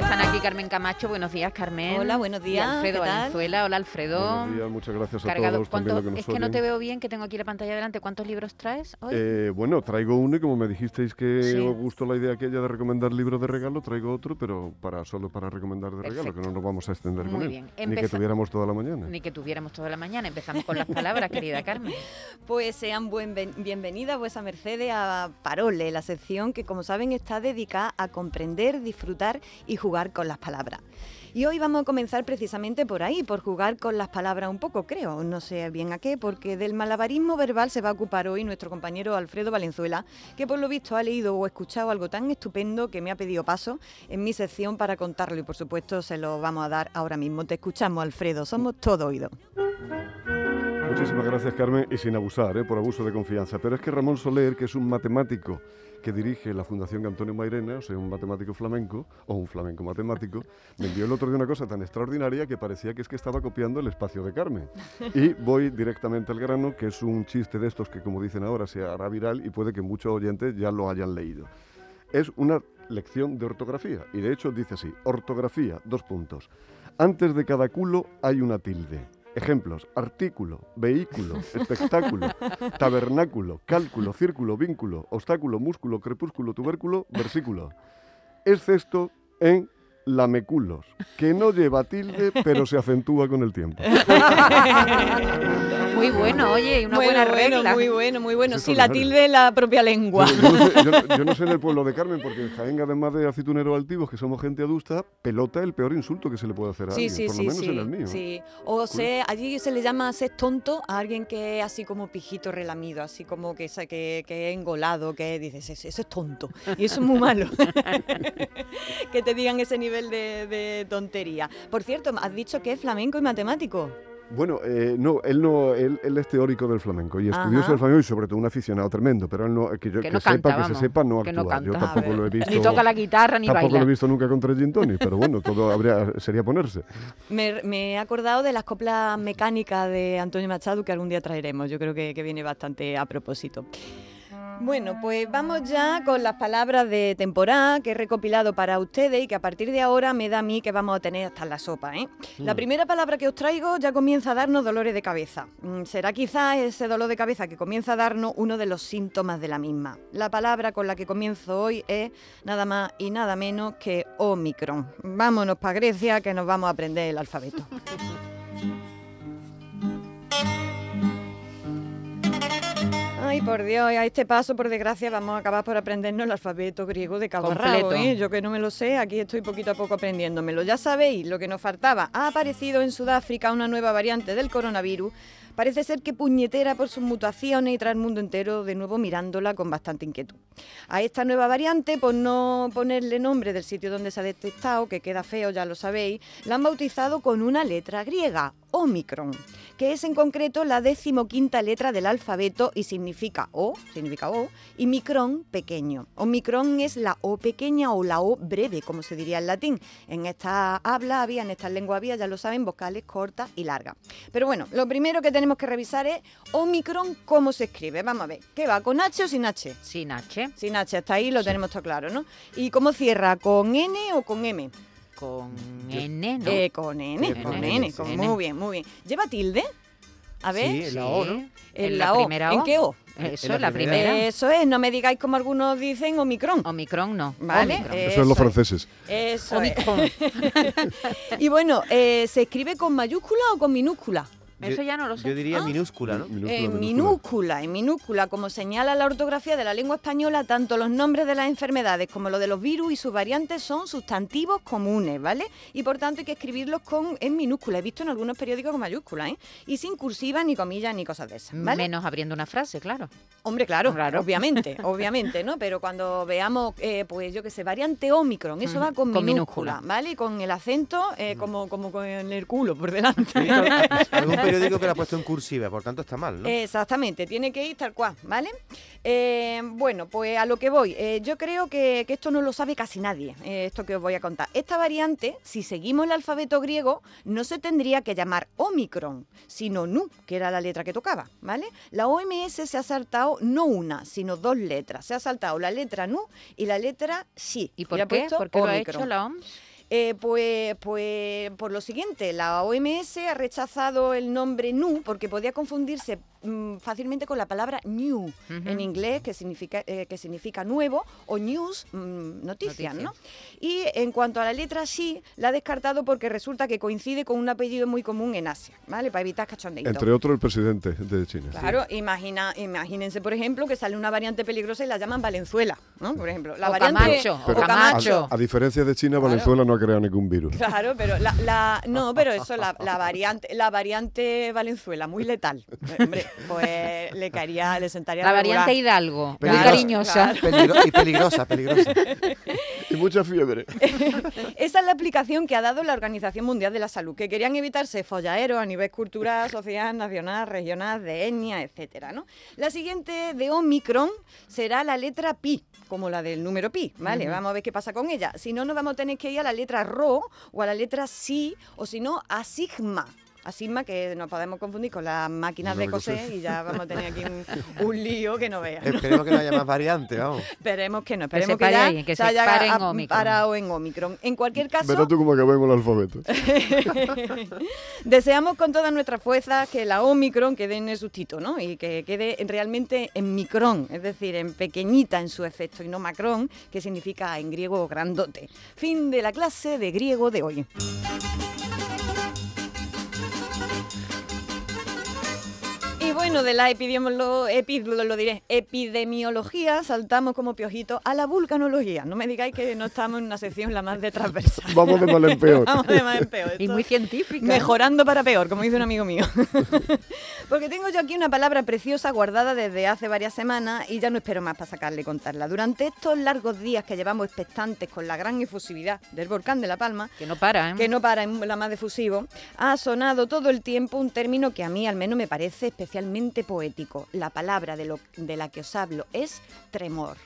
Están aquí Carmen Camacho. Buenos días, Carmen. Hola, buenos días, Y Alfredo ¿qué tal? Valenzuela. Hola, Alfredo. Buenos días, muchas gracias a Cargado. todos también ¿Cuántos- lo que nos es que no te veo bien, que tengo aquí la pantalla delante. ¿Cuántos libros traes hoy? Eh, bueno, traigo uno y como me dijisteis que Sí. os gustó la idea aquella de recomendar libros de regalo, traigo otro, pero para solo para recomendar de regalo, que no nos vamos a extender Muy con él. bien. Ni que tuviéramos toda la mañana. Ni que tuviéramos toda la mañana. Empezamos con las palabras, querida Carmen. Pues sean buen ven- bienvenidas vuesa mercedes a Parole, la sección que como saben está dedicada a comprender, disfrutar y jugar con las palabras. Y hoy vamos a comenzar precisamente por ahí, por jugar con las palabras un poco, creo, no sé bien a qué, porque del malabarismo verbal se va a ocupar hoy nuestro compañero Alfredo Valenzuela, que por lo visto ha leído o escuchado algo tan estupendo que me ha pedido paso en mi sección para contarlo y por supuesto se lo vamos a dar ahora mismo. Te escuchamos, Alfredo, somos todo oído. Muchísimas gracias, Carmen, y sin abusar, ¿eh? por abuso de confianza. Pero es que Ramón Soler, que es un matemático que dirige la Fundación Antonio Mairena, o sea, un matemático flamenco, o un flamenco matemático, me envió el otro día una cosa tan extraordinaria que parecía que es que estaba copiando el espacio de Carmen. Y voy directamente al grano, que es un chiste de estos que, como dicen ahora, se hará viral y puede que muchos oyentes ya lo hayan leído. Es una lección de ortografía, y de hecho dice así, ortografía, dos puntos. Antes de cada culo hay una tilde. Ejemplos, artículo, vehículo, espectáculo, tabernáculo, cálculo, círculo, vínculo, obstáculo, músculo, crepúsculo, tubérculo, versículo. Excepto en lameculos, que no lleva tilde, pero se acentúa con el tiempo. Muy bueno, oye, una bueno, buena bueno, regla. muy bueno, muy bueno. Sí, la tilde la propia lengua. Yo, yo no sé, yo- yo no sé en el pueblo de Carmen, porque en Jaén, además de aceitunero altivos, que somos gente adusta, pelota es el peor insulto que se le puede hacer a Sí, alguien, sí, por sí, lo menos sí, en el mío. sí. O sea, allí se le llama ser tonto a alguien que es así como pijito relamido, así como que, que, que es engolado, que dices, "Ese- eso es tonto. Y eso es muy malo. que te digan ese nivel de, de tontería. Por cierto, has dicho que es flamenco y matemático. Bueno, eh, no, él no, él, él es teórico del flamenco y estudioso Ajá. del flamenco y sobre todo un aficionado tremendo, pero él no, que yo Que que, no sepa, canta, que se sepa, no que no yo canta. tampoco lo he visto. Ni toca la guitarra ni tampoco baila. lo he visto nunca contra Gin Tonic, pero bueno, todo habría, sería ponerse. Me, me he acordado de las coplas mecánicas de Antonio Machado que algún día traeremos. Yo creo que, que viene bastante a propósito. Bueno, pues vamos ya con las palabras de temporada que he recopilado para ustedes y que a partir de ahora me da a mí que vamos a tener hasta la sopa. ¿eh? La primera palabra que os traigo ya comienza a darnos dolores de cabeza. Mm, Será quizás ese dolor de cabeza que comienza a darnos uno de los síntomas de la misma. La palabra con la que comienzo hoy es nada más y nada menos que Omicron. Vámonos para Grecia que nos vamos a aprender el alfabeto. Ay, por Dios, a este paso, por desgracia, vamos a acabar por aprendernos el alfabeto griego de cabo Completo. ¿eh? Yo que no me lo sé, aquí estoy poquito a poco aprendiéndomelo. Ya sabéis, lo que nos faltaba. Ha aparecido en Sudáfrica una nueva variante del coronavirus. Parece ser que puñetera por sus mutaciones y trae al mundo entero de nuevo mirándola con bastante inquietud. A esta nueva variante, por no ponerle nombre del sitio donde se ha detectado, que queda feo, ya lo sabéis, la han bautizado con una letra griega, Omicron, que es en concreto la decimoquinta letra del alfabeto y significa O, significa O, y micrón, pequeño. Omicron es la O pequeña o la O breve, como se diría en latín. En esta habla había, en estas lenguas había, ya lo saben, vocales cortas y largas. Pero bueno, lo primero que tenemos que revisar es Omicron, cómo se escribe. Vamos a ver, ¿qué va? ¿Con H o sin H? Sin H, Sin H, hasta ahí lo tenemos todo claro, ¿no? ¿Y cómo cierra? ¿Con N o con M? con N, ¿no? Eh, con N, Sí, con N, con- N. muy bien, muy bien. ¿Lleva tilde? A ver. Sí, en la O, ¿no? Sí, En en la, la O. primera ¿En qué O? Eso, En la primera. primera. Eso es, no me digáis como algunos dicen Omicron. Omicron no. Vale, Omicron. eh, Eso es los es. franceses. Eso es. Y bueno, eh, ¿se escribe con mayúscula o con minúscula? Eso ya no lo sé. Yo diría Ah. minúscula, ¿no? Minúscula, En minúscula. minúscula, en minúscula, como señala la ortografía de la lengua española, tanto los nombres de las enfermedades como los de los virus y sus variantes son sustantivos comunes, ¿vale? Y por tanto hay que escribirlos con en minúscula. He visto en algunos periódicos con mayúscula, ¿eh? Y sin cursiva, ni comillas, ni cosas de esas, ¿vale? Menos abriendo una frase, claro. Hombre, claro, Claro. obviamente, obviamente, ¿no? Pero cuando veamos, eh, pues yo qué sé, variante Omicron, eso Ujú, va con, con minúscula, minúscula. ¿vale? Y con el acento, eh, como, como con el culo por delante. Algún periódico que la ha puesto en cursiva, por tanto está mal, ¿no? Exactamente, tiene que ir tal cual, ¿vale? Eh, bueno, pues a lo que voy. Eh, yo creo que, que esto no lo sabe casi nadie, eh, esto que os voy a contar. Esta variante, si seguimos el alfabeto griego, no se tendría que llamar Omicron, sino Nu, que era la letra que tocaba, ¿vale? La OMS se ha saltado no una, sino dos letras. Se ha saltado la letra Nu y la letra Xi. ¿Y por ha qué? ¿Por qué lo ha Omicron. hecho la OMS? Eh, pues, pues por lo siguiente, la OMS ha rechazado el nombre NU porque podía confundirse mm, fácilmente con la palabra new en inglés, que significa, eh, que significa nuevo, o news, mm, noticias, ¿no? Y en cuanto a la letra sí, la ha descartado porque resulta que coincide con un apellido muy común en Asia, ¿vale? Para evitar cachondeitos. Entre otros el presidente de China. Claro, imagina, imagínense, por ejemplo, que sale una variante peligrosa y la llaman Valenzuela, ¿no? Por ejemplo, la O variante Camacho, o Camacho. A, a diferencia de China, Venezuela no ha creado ningún virus. Claro, pero la, la- no, pero eso la, la variante la variante Valenzuela muy letal. Hombre, pues le caería, le sentaría La regular. variante Hidalgo, muy cariñosa. Peligro- y peligrosa, peligrosa. Y mucha fiebre. Esa es la aplicación que ha dado la Organización Mundial de la Salud, que querían evitarse follaeros a nivel cultural, social, nacional, regional, de etnia, etcétera, ¿no? La siguiente de Omicron será la letra pi, como la del número pi, ¿vale? Vamos a ver qué pasa con ella. Si no, nos vamos a tener que ir a la letra ro o a la letra si, o si no, a sigma. A sigma, que nos podemos confundir con las máquinas No, de coser y ya vamos a tener aquí un, un lío que no veas. ¿no? Esperemos que no haya más variantes, vamos. Esperemos que no, Que se esperemos que, ya ahí, que se haya pare en a- Omicron. parado en Omicron. En cualquier caso, Verás tú cómo acabemos el alfabeto. Deseamos con todas nuestras fuerzas que la Omicron quede en el sustito, ¿no? Y que quede realmente en micrón, es decir, en pequeñita en su efecto, y no macrón, que significa en griego grandote. Fin de la clase de griego de hoy. Bueno, de la epidemiolo- epi- lo, lo diré, epidemiología saltamos como piojito a la vulcanología. No me digáis que no estamos en una sección la más de transversal. Vamos de mal en peor. Vamos de mal en peor. Y muy científica. Mejorando para peor, como dice un amigo mío. Porque tengo yo aquí una palabra preciosa guardada desde hace varias semanas y ya no espero más para sacarle y contarla. Durante estos largos días que llevamos expectantes con la gran efusividad del volcán de La Palma, Que no para, ¿eh? que no para en la más efusivo, ha sonado todo el tiempo un término que a mí al menos me parece especialmente poético. La palabra de, lo, de la que os hablo es tremor.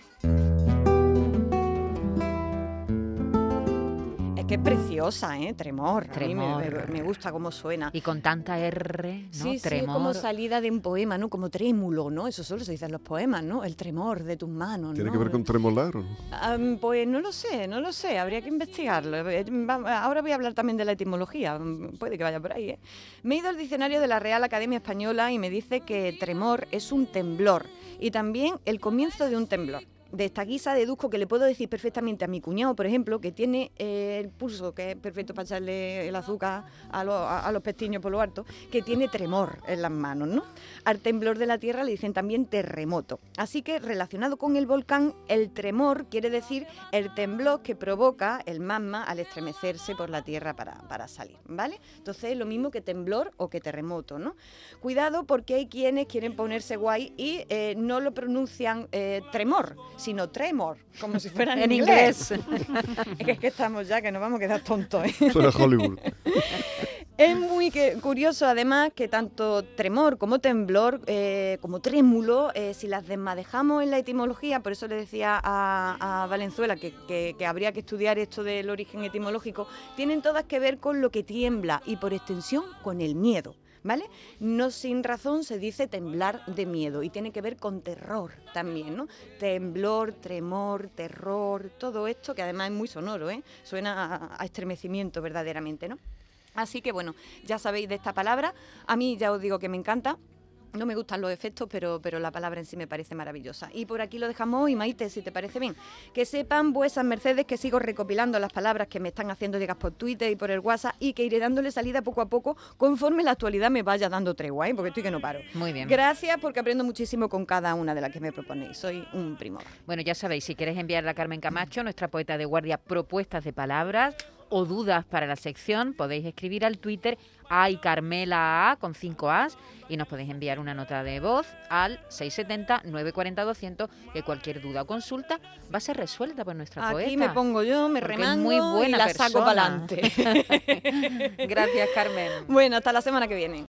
Que es preciosa, ¿eh? Tremor. A mí me- me- Tremor. me gusta cómo suena. Y con tanta R, ¿no? Sí, sí, Tremor. como salida de un poema, ¿no? Como trémulo, ¿no? Eso solo se dice en los poemas, ¿no? El tremor de tus manos, ¿Tiene ¿no? que ver con tremolar o no? Am, pues no lo sé, no lo sé, habría que investigarlo. Eh, Ahora voy a hablar también de la etimología, mm, puede que vaya por ahí. ¿eh? Me he ido al diccionario de la Real Academia Española y me dice que tremor es un temblor y también el comienzo de un temblor. De esta guisa deduzco que le puedo decir perfectamente a mi cuñado, por ejemplo, que tiene eh, el pulso, que es perfecto para echarle el azúcar a, lo- los pestiños por lo alto, que tiene tremor en las manos, ¿no? Al temblor de la tierra le dicen también terremoto. Así que relacionado con el volcán, el tremor quiere decir el temblor que provoca el magma al estremecerse por la tierra para, para salir, ¿vale? Entonces es lo mismo que temblor o que terremoto, ¿no? Cuidado porque hay quienes quieren ponerse guay y eh, no lo pronuncian eh, tremor, sino tremor, como si fuera en, En inglés. inglés. es que, es que estamos ya, que nos vamos a quedar tontos, ¿eh? Suena Hollywood. Es muy que- curioso además que tanto tremor como temblor, eh, como trémulo, eh, si las desmadejamos en la etimología, por eso le decía a, a Valenzuela que, que- que habría que estudiar esto del origen etimológico, tienen todas que ver con lo que tiembla y por extensión con el miedo. ¿Vale? No sin razón se dice temblar de miedo y tiene que ver con terror también, ¿no? Temblor, tremor, terror, todo esto que además es muy sonoro, ¿eh? Suena a- a estremecimiento verdaderamente, ¿no? Así que bueno, ya sabéis de esta palabra. A mí ya os digo que me encanta. No me gustan los efectos, pero, pero la palabra en sí me parece maravillosa. Y por aquí lo dejamos hoy, Maite, si te parece bien. Que sepan vuesas mercedes que sigo recopilando las palabras que me están haciendo llegar por Twitter y por el WhatsApp y que iré dándole salida poco a poco conforme la actualidad me vaya dando tregua, ¿eh? porque estoy que no paro. Muy bien. Gracias porque aprendo muchísimo con cada una de las que me proponéis. Soy un primor. Bueno, ya sabéis, si queréis enviarle a Carmen Camacho, nuestra poeta de guardia, propuestas de palabras o dudas para la sección, podéis escribir al Twitter ay Carmela A con 5 As y nos podéis enviar una nota de voz al 670 940 200 que cualquier duda o consulta va a ser resuelta por nuestra poeta. Aquí me pongo yo, me remango muy buena y la saco para adelante. Gracias, Carmen. bueno, hasta la semana que viene.